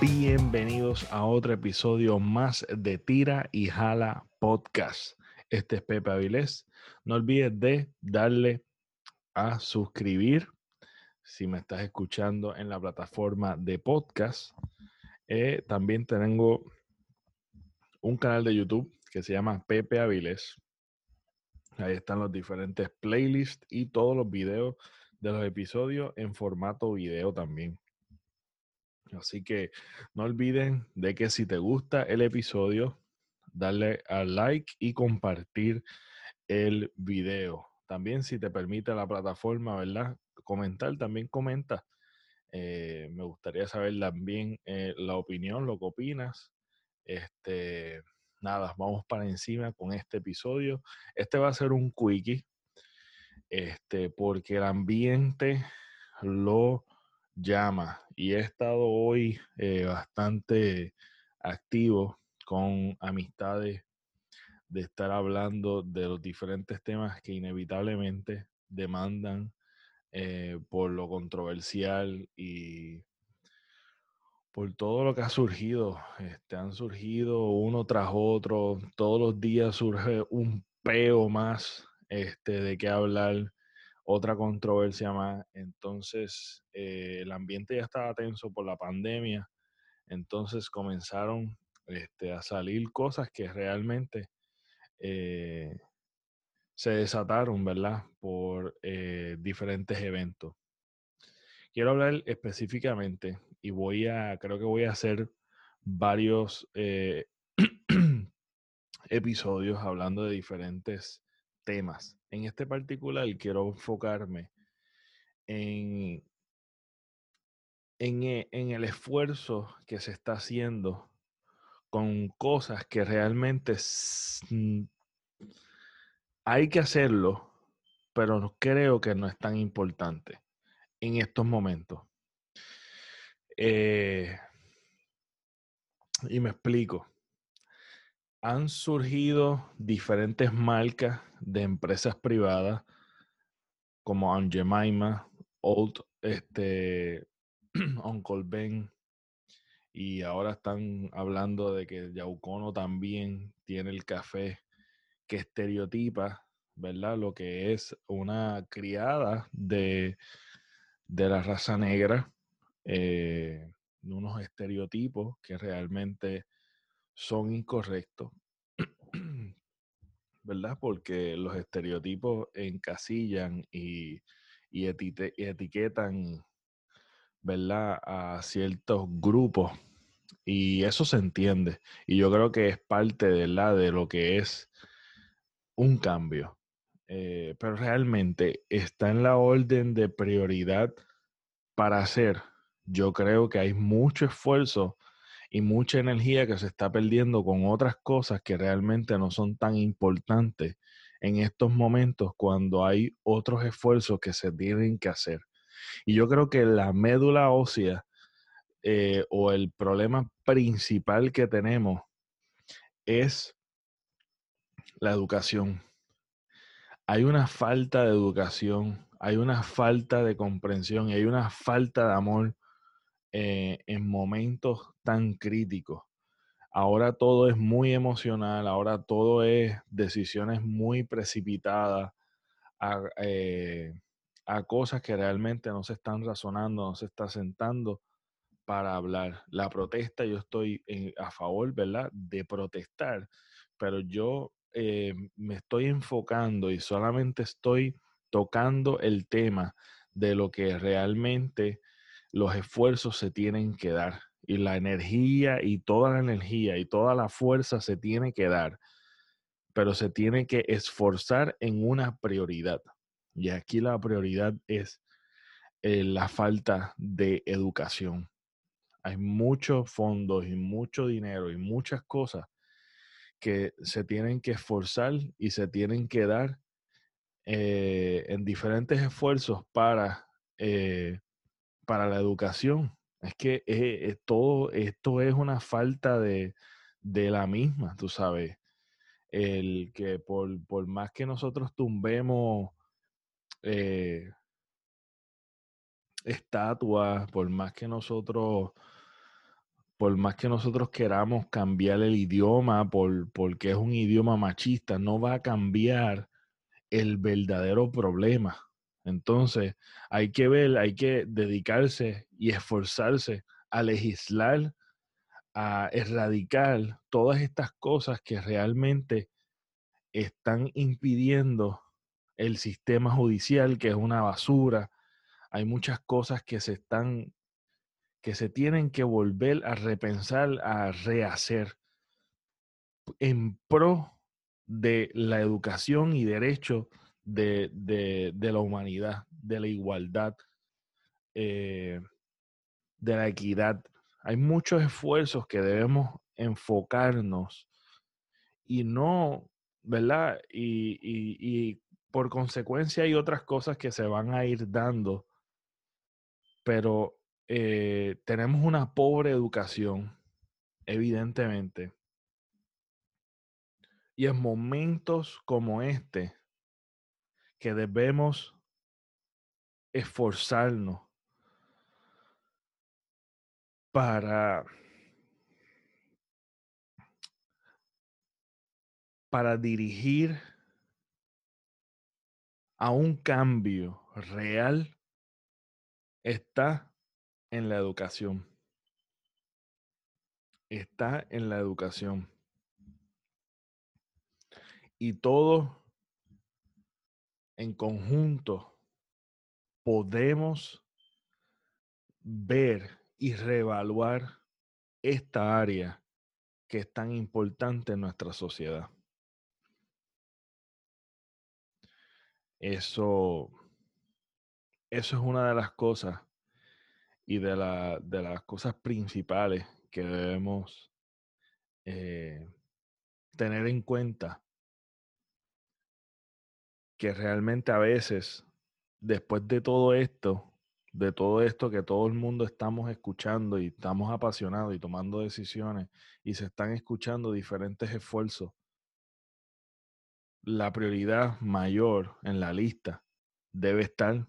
Bienvenidos a otro episodio más de Tira y Jala Podcast. Este es Pepe Avilés. No olvides de darle a suscribir si me estás escuchando en la plataforma de podcast. Eh, también tengo un canal de YouTube que se llama Pepe Avilés. Ahí están los diferentes playlists y todos los videos de los episodios en formato video también. Así que no olviden de que si te gusta el episodio, darle al like y compartir el video. También si te permite la plataforma, ¿verdad? Comentar, también comenta. Eh, me gustaría saber también eh, la opinión, lo que opinas. Este, nada, vamos para encima con este episodio. Este va a ser un quickie, este, porque el ambiente lo llama y he estado hoy eh, bastante activo con amistades de estar hablando de los diferentes temas que inevitablemente demandan eh, por lo controversial y por todo lo que ha surgido. Este, han surgido uno tras otro, todos los días surge un peo más este, de qué hablar otra controversia más. Entonces, eh, el ambiente ya estaba tenso por la pandemia. Entonces comenzaron este, a salir cosas que realmente eh, se desataron, ¿verdad? Por eh, diferentes eventos. Quiero hablar específicamente y voy a, creo que voy a hacer varios episodios hablando de diferentes temas. En este particular quiero enfocarme en, e, en, el esfuerzo que se está haciendo con cosas que realmente hay que hacerlo, pero creo que no es tan importante en estos momentos. Eh, y me explico han surgido diferentes marcas de empresas privadas como Aunt Jemima, Old, este, Uncle Ben, y ahora están hablando de que Yaucono también tiene el café que estereotipa, ¿verdad? Lo que es una criada de, de la raza negra, eh, unos estereotipos que realmente son incorrectos, ¿verdad? Porque los estereotipos encasillan y, y, etiquetan, ¿verdad? A ciertos grupos y eso se entiende. Y yo creo que es parte de, la, de lo que es un cambio. Eh, pero realmente está en la orden de prioridad para hacer. Yo creo que hay mucho esfuerzo y mucha energía que se está perdiendo con otras cosas que realmente no son tan importantes en estos momentos cuando hay otros esfuerzos que se tienen que hacer. Y yo creo que la médula ósea eh, o el problema principal que tenemos es la educación. Hay una falta de educación, hay una falta de comprensión y hay una falta de amor eh, en momentos tan críticos. Ahora todo es muy emocional, ahora todo es decisiones muy precipitadas a, eh, cosas que realmente no se están razonando, no se está sentando para hablar. La protesta, yo estoy a favor, ¿verdad?, de protestar, pero yo eh, me estoy enfocando y solamente estoy tocando el tema de lo que realmente los esfuerzos se tienen que dar y la energía y toda la energía y toda la fuerza se tiene que dar, pero se tiene que esforzar en una prioridad. Y aquí la prioridad es eh, la falta de educación. Hay muchos fondos y mucho dinero y muchas cosas que se tienen que esforzar y se tienen que dar eh, en diferentes esfuerzos para eh, para la educación. Es que eh, todo esto es una falta de, la misma, tú sabes. El que por, más que nosotros tumbemos eh, estatuas, por más que nosotros, por más que nosotros queramos cambiar el idioma, por, porque es un idioma machista, no va a cambiar el verdadero problema. Entonces, hay que ver, hay que dedicarse y esforzarse a legislar, a erradicar todas estas cosas que realmente están impidiendo el sistema judicial, que es una basura. Hay muchas cosas que se están, que se tienen que volver a repensar, a rehacer en pro de la educación y derecho de, la humanidad, de la igualdad, eh, de la equidad. Hay muchos esfuerzos que debemos enfocarnos y no, ¿verdad? Y, por consecuencia hay otras cosas que se van a ir dando, pero eh, tenemos una pobre educación, evidentemente. Y en momentos como este, que debemos esforzarnos para, para dirigir a un cambio real está en la educación. Está en la educación. Y todo en conjunto podemos ver y reevaluar esta área que es tan importante en nuestra sociedad. Eso, eso es una de las cosas y de, la, de las cosas principales que debemos eh, tener en cuenta que realmente a veces, después de todo esto, de todo esto que todo el mundo estamos escuchando y estamos apasionados y tomando decisiones y se están escuchando diferentes esfuerzos, la prioridad mayor en la lista debe estar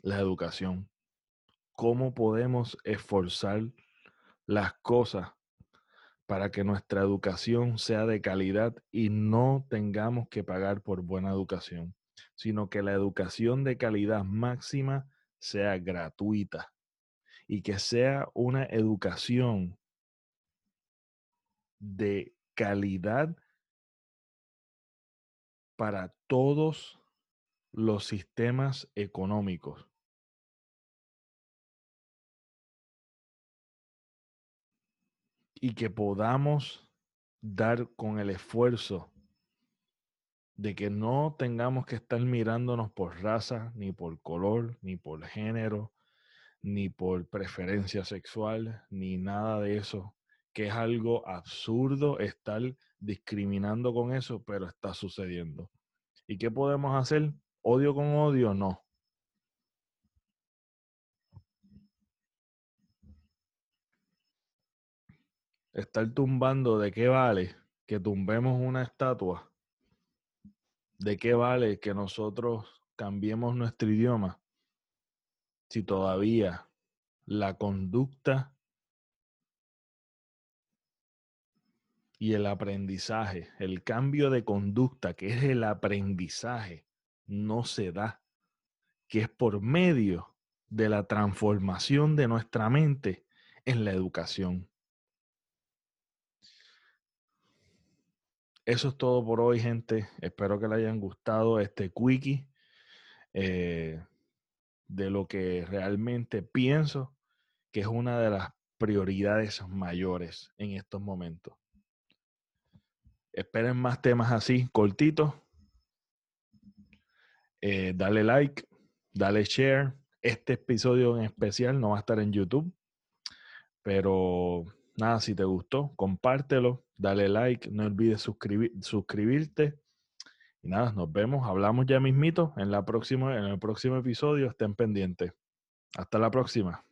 la educación. ¿Cómo podemos esforzar las cosas para que nuestra educación sea de calidad y no tengamos que pagar por buena educación, sino que la educación de calidad máxima sea gratuita y que sea una educación de calidad para todos los sistemas económicos. Y que podamos dar con el esfuerzo de que no tengamos que estar mirándonos por raza, ni por color, ni por género, ni por preferencia sexual, ni nada de eso, que es algo absurdo estar discriminando con eso, pero está sucediendo. ¿Y qué podemos hacer? ¿Odio con odio? No. Estar tumbando, ¿de qué vale que tumbemos una estatua? ¿De qué vale que nosotros cambiemos nuestro idioma si todavía la conducta y el aprendizaje, el cambio de conducta, que es el aprendizaje, no se da, que es por medio de la transformación de nuestra mente en la educación. Eso es todo por hoy, gente. Espero que les hayan gustado este quickie eh, de lo que realmente pienso que es una de las prioridades mayores en estos momentos. Esperen más temas así, cortitos. Eh, dale like, dale share. Este episodio en especial no va a estar en YouTube, pero nada, si te gustó, compártelo, dale like, no olvides suscribir, suscribirte. Y nada, nos vemos, hablamos ya mismito en, la próxima, en el próximo episodio, estén pendientes. Hasta la próxima.